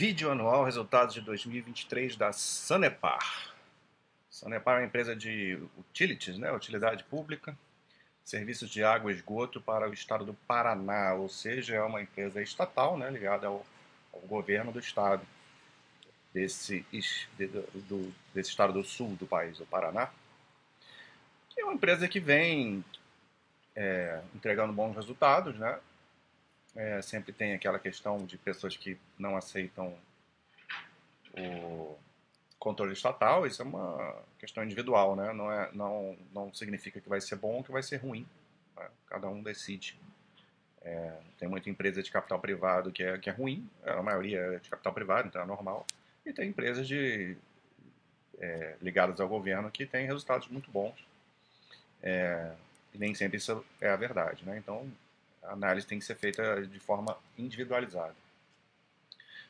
Vídeo anual, resultados de 2023 da Sanepar. Sanepar é uma empresa de utilities, né, utilidade pública, serviços de água e esgoto para o estado do Paraná, ou seja, é uma empresa estatal, né, ligada ao, ao governo do estado, desse, de, do, desse estado do sul do país, o Paraná. é uma empresa que vem é, entregando bons resultados, né, é, sempre tem aquela questão de pessoas que não aceitam o controle estatal, isso é uma questão individual, né? Não, é, não, não significa que vai ser bom ou que vai ser ruim. Né? Cada um decide. É, tem muita empresa de capital privado que é, que é ruim, a maioria é de capital privado, então é normal. E tem empresas de, é, ligadas ao governo que têm resultados muito bons. É, e nem sempre isso é a verdade, né? Então, a análise tem que ser feita de forma individualizada.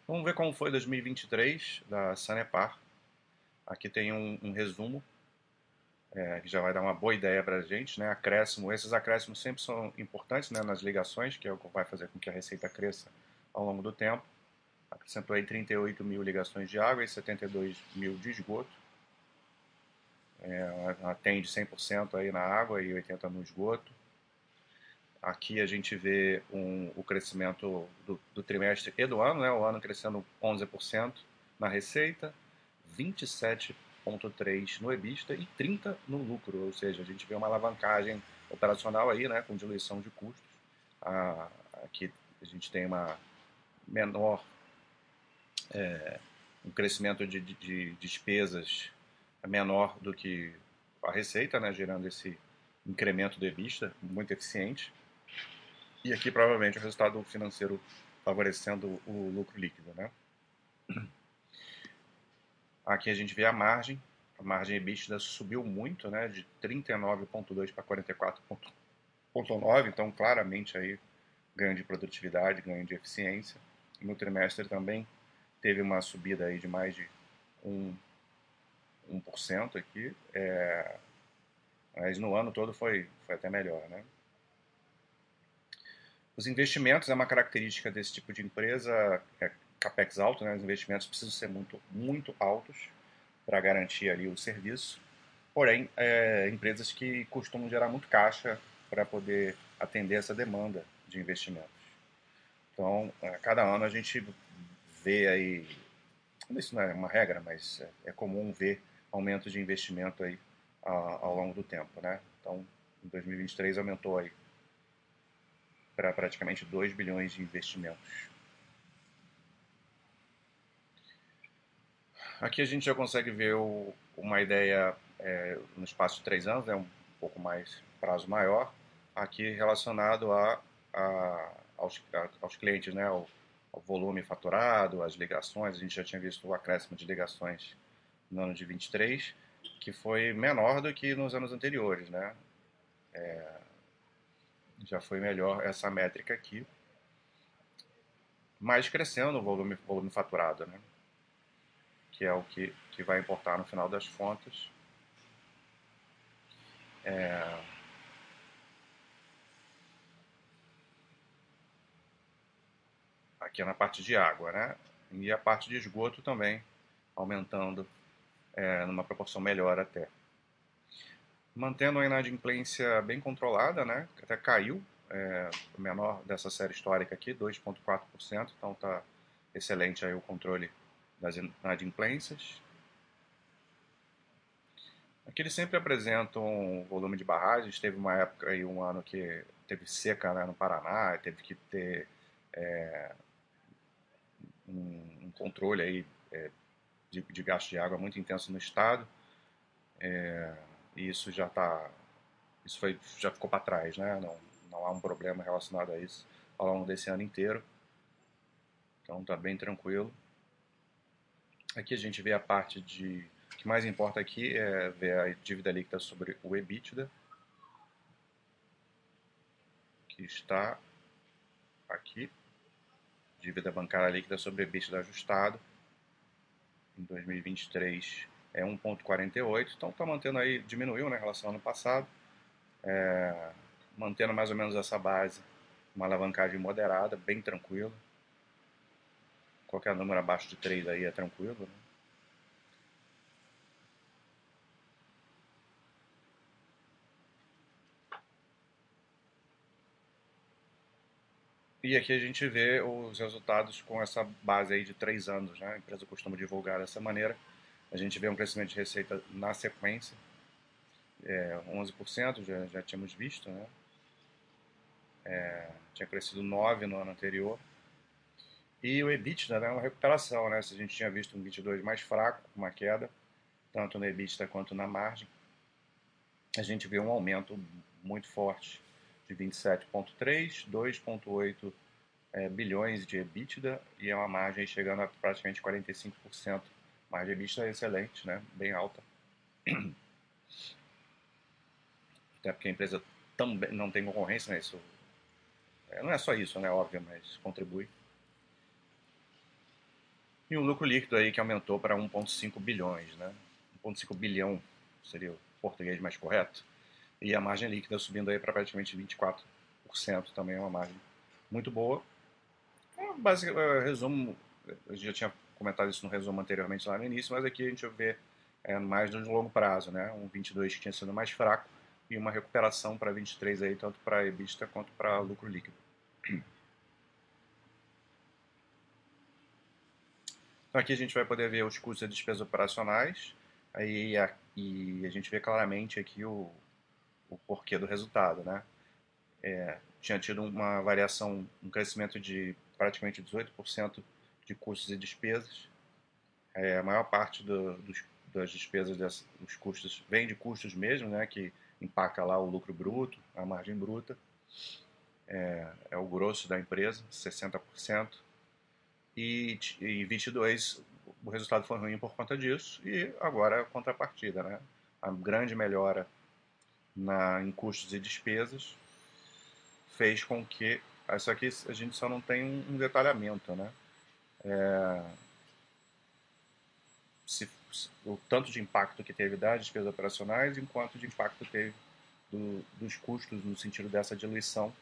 Vamos ver como foi 2023 da Sanepar. Aqui tem um, um resumo é, que já vai dar uma boa ideia para a gente. Né? Acréscimo, esses acréscimos sempre são importantes né, nas ligações, que é o que vai fazer com que a receita cresça ao longo do tempo. Acrescentou aí 38 mil ligações de água e 72 mil de esgoto. É, atende 100% aí na água e 80% no esgoto. Aqui a gente vê um, o crescimento do, do, trimestre e do ano, né? o ano crescendo 11% na receita, 27,3% no EBITDA e 30% no lucro, ou seja, a gente vê uma alavancagem operacional aí, né, com diluição de custos. Ah, aqui a gente tem uma menor, é, um crescimento de, de, de despesas menor do que a receita, né, gerando esse incremento de vista muito eficiente. E aqui provavelmente o resultado financeiro favorecendo o lucro líquido, né? Aqui a gente vê a margem, a margem EBITDA subiu muito, né, de 39.2 para 44.9, então claramente aí ganho de produtividade, ganho de eficiência. No trimestre também teve uma subida aí de mais de 1, 1% aqui, é, mas no ano todo foi, foi até melhor, né? Os investimentos é uma característica desse tipo de empresa, é capex alto, né? Os investimentos precisam ser muito, muito altos para garantir ali o serviço. Porém, é, empresas que costumam gerar muito caixa para poder atender essa demanda de investimentos. Então, a cada ano a gente vê aí, isso não é uma regra, mas é, é comum ver aumento de investimento aí ao longo do tempo, né? Então, em 2023 aumentou aí para praticamente 2 bilhões de investimentos. Aqui a gente já consegue ver o, uma ideia é, no espaço de três anos, é um pouco mais prazo maior, aqui relacionado a, a aos, a, aos clientes, né, ao, ao, volume faturado, as ligações, a gente já tinha visto o acréscimo de ligações no ano de 23, que foi menor do que nos anos anteriores, né, é, já foi melhor essa métrica aqui. Mas crescendo o volume, volume faturado, né? que é o que, que vai importar no final das contas. É... Aqui é na parte de água, né? E a parte de esgoto também aumentando é, numa proporção melhor até mantendo a inadimplência bem controlada, né? Até caiu, é, o menor dessa série histórica aqui, 2,4%, então está excelente aí o controle das inadimplências. Aqui eles sempre apresentam um volume de barragens, teve uma época aí, um ano que teve seca né, no Paraná, teve que ter é, um, um, controle aí é, de, de gasto de água muito intenso no estado. É, e isso já está isso foi, já ficou para trás, né? Não, não há um problema relacionado a isso ao longo desse ano inteiro. Então está bem tranquilo. Aqui a gente vê a parte de o que mais importa aqui é ver a dívida líquida sobre o EBITDA, que está aqui, dívida bancária líquida sobre EBITDA ajustado. Em 2023 é 1,48, então está mantendo aí, diminuiu né, relação ao ano passado, é, mantendo mais ou menos essa base, uma alavancagem moderada, bem tranquila, qualquer número abaixo de 3 aí é tranquilo. Né? E aqui a gente vê os resultados com essa base aí de três anos, né? A empresa costuma divulgar dessa maneira. A gente vê um crescimento de receita na sequência, é, 11%, já, já tínhamos visto, né? É, tinha crescido 9% no ano anterior. E o EBITDA é né, uma recuperação, né? Se a gente tinha visto um 22 mais fraco, uma queda, tanto no EBITDA quanto na margem, a gente vê um aumento muito forte de 27,3, 2,8 é, bilhões de EBITDA e é uma margem chegando a praticamente 45%. Margem EBITDA é excelente, né? bem alta. Até porque a empresa também não tem concorrência, né? Isso, é, não é só isso, né? Óbvio, mas contribui. E um lucro líquido aí que aumentou para 1,5 bilhões, né? 1,5 bilhão seria o português mais correto. E a margem líquida subindo aí para praticamente 24%, também é uma margem muito boa. É, básico, é, resumo, eu já tinha comentado isso no resumo anteriormente lá no início, mas aqui a gente vê é, mais no longo prazo, né? Um 22 que tinha sido mais fraco e uma recuperação para 23 aí, tanto para EBITDA quanto para lucro líquido. Então aqui a gente vai poder ver os custos e despesas operacionais, aí a, e a gente vê claramente aqui o, o porquê do resultado, né? É, tinha tido uma variação, um crescimento de praticamente 18% de custos e despesas. É, a maior parte do, dos, das despesas, dos custos, vem de custos mesmo, né? Que impacta lá o lucro bruto, a margem bruta. É, é o grosso da empresa, 60%. E em 22 o resultado foi ruim por conta disso e agora a contrapartida, né? A grande melhora na, em custos e despesas fez com que isso aqui a gente só não tem um, detalhamento, né? É, se, o tanto de impacto que teve das despesas operacionais, enquanto de impacto teve do, dos custos no sentido dessa diluição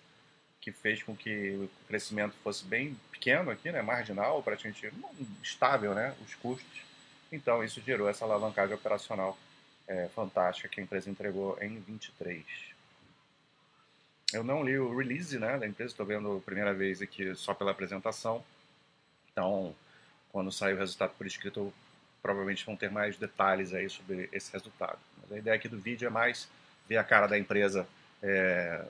que fez com que o crescimento fosse bem pequeno aqui, né, marginal, praticamente estável, né, os custos. Então isso gerou essa alavancagem operacional é, fantástica que a empresa entregou em 23. Eu não li o release né, da empresa, estou vendo a primeira vez aqui só pela apresentação. Então, quando sair o resultado por escrito, provavelmente vão ter mais detalhes aí sobre esse resultado. Mas a ideia aqui do vídeo é mais ver a cara da empresa, é,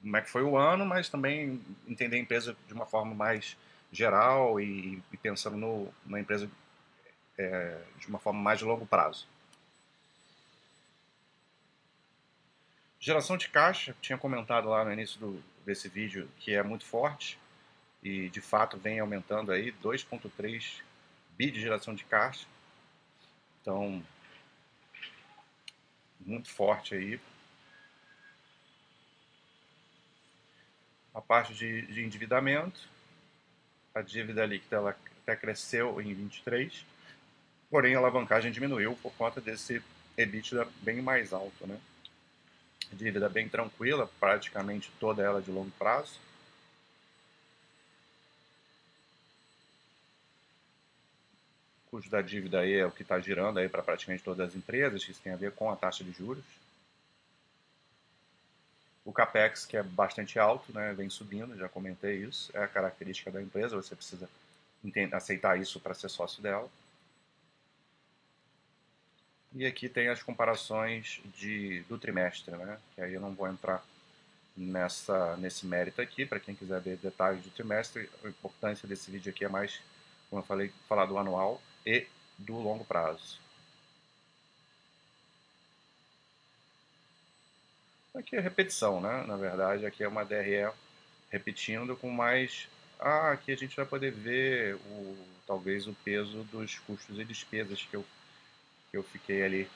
como é que foi o ano, mas também entender a empresa de uma forma mais geral e, e pensando no, na empresa é, de uma forma mais de longo prazo. Geração de caixa, tinha comentado lá no início do, desse vídeo que é muito forte e de fato vem aumentando aí 2.3 bi de geração de caixa. Então, muito forte aí. A parte de, de endividamento, a dívida líquida ela até cresceu em 23, porém a alavancagem diminuiu por conta desse EBITDA bem mais alto, né? dívida bem tranquila, praticamente toda ela de longo prazo. Custo da dívida aí é o que está girando aí para praticamente todas as empresas, isso tem a ver com a taxa de juros. O capex, que é bastante alto, né, vem subindo, já comentei isso, é a característica da empresa, você precisa aceitar isso para ser sócio dela. E aqui tem as comparações de, do trimestre, né? Que aí eu não vou entrar nessa, nesse mérito aqui, para quem quiser ver detalhes do trimestre. A importância desse vídeo aqui é mais, como eu falei, falar do anual e do longo prazo. Aqui é repetição, né? Na verdade, aqui é uma DRE repetindo com mais... Ah, aqui a gente vai poder ver o, talvez o peso dos custos e despesas que eu que eu fiquei ali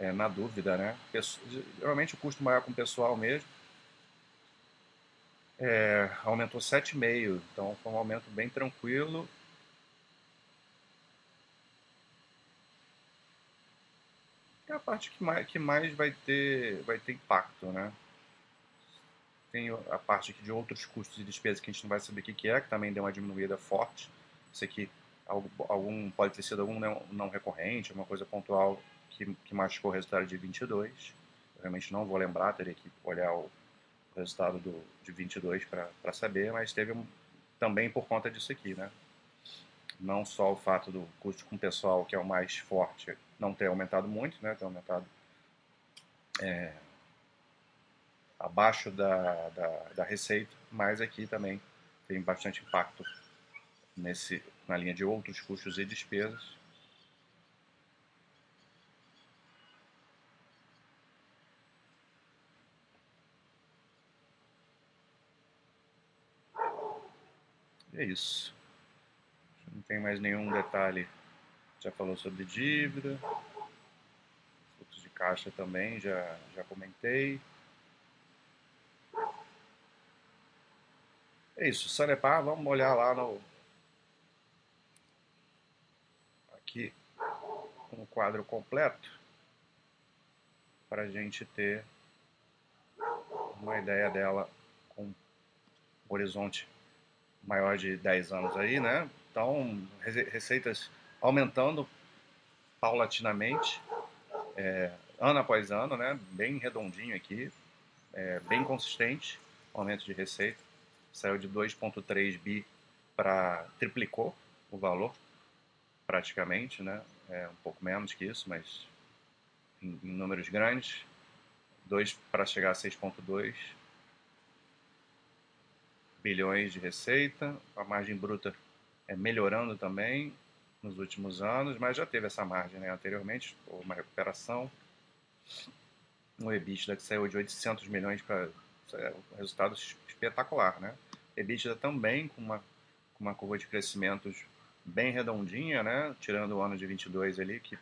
é, na dúvida, né? Geralmente o custo maior com o pessoal mesmo. É, aumentou 7,5, então foi um aumento bem tranquilo. É a parte que mais, que mais vai, ter, vai ter impacto, né? Tem a parte aqui de outros custos e despesas que a gente não vai saber o que é, que também deu uma diminuída forte Isso aqui, algum, pode ter sido algum não, não recorrente, uma coisa pontual que, que machucou o resultado de 22. Eu realmente não vou lembrar, teria que olhar o resultado do, de 22 para saber, mas teve um, também por conta disso aqui, né? Não só o fato do custo com pessoal, que é o mais forte, não ter aumentado muito, né? Ter aumentado é, abaixo da, da, da, receita, mas aqui também tem bastante impacto nesse, na linha de outros custos e despesas. é isso. Não tem mais nenhum detalhe. Já falou sobre dívida. Fluxo de caixa também, já, já comentei. É isso, Sanepar, vamos olhar lá no. Aqui no quadro completo para a gente ter uma ideia dela com horizonte maior de 10 anos aí, né? Então, receitas aumentando paulatinamente, é, ano após ano, né? Bem redondinho aqui, é, bem consistente, aumento de receita. Saiu de 2,3 bi para triplicou o valor, praticamente, né? É um pouco menos que isso, mas em, em números grandes. 2 para chegar a 6,2 bilhões de receita, a margem bruta é melhorando também nos últimos anos, mas já teve essa margem né, anteriormente, uma recuperação. O EBITDA que saiu de 800 milhões para é um resultado espetacular, né? EBITDA também com uma, com uma curva de crescimento bem redondinha, né? Tirando o ano de 22 ali, que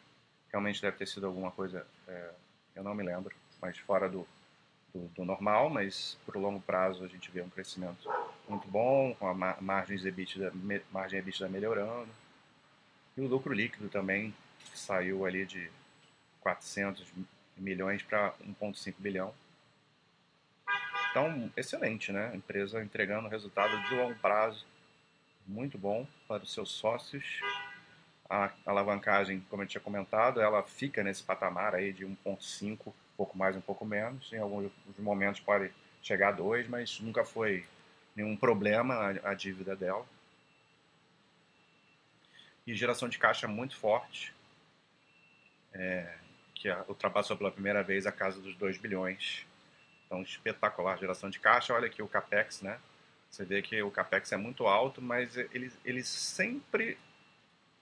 realmente deve ter sido alguma coisa, é, eu não me lembro, mas fora do, do, do normal, mas por longo prazo a gente vê um crescimento muito bom, com a margem EBITDA, margem EBITDA melhorando. E o lucro líquido também saiu ali de 400 milhões para 1,5 bilhão. Então, excelente, né? Empresa entregando resultado de longo prazo, muito bom para os seus sócios. A alavancagem, como eu tinha comentado, ela fica nesse patamar aí de 1,5, um pouco mais, um pouco menos. Em alguns momentos pode chegar a 2, mas nunca foi nenhum problema a, a dívida dela. E geração de caixa muito forte, é, que ultrapassou pela primeira vez a casa dos 2 bilhões. Então, espetacular geração de caixa. Olha aqui o CAPEX, né? Você vê que o CAPEX é muito alto, mas ele, ele sempre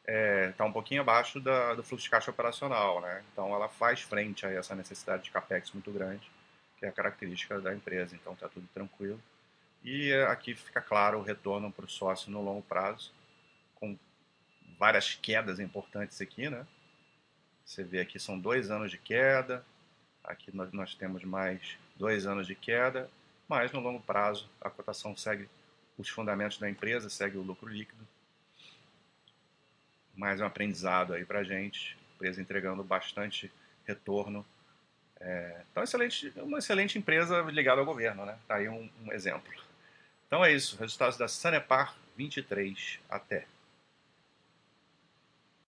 está é, tá um pouquinho abaixo da, do fluxo de caixa operacional, né? Então, ela faz frente a essa necessidade de CAPEX muito grande, que é a característica da empresa. Então, está tudo tranquilo. E aqui fica claro o retorno para o sócio no longo prazo, com várias quedas importantes aqui, né? Você vê aqui são dois anos de queda, aqui nós, nós temos mais dois anos de queda, mas no longo prazo a cotação segue os fundamentos da empresa, segue o lucro líquido. Mais um aprendizado aí para gente, empresa entregando bastante retorno. É, então, excelente, uma excelente empresa ligada ao governo, né? Tá aí um, um exemplo. Então é isso, resultados da Sanepar 23. Até.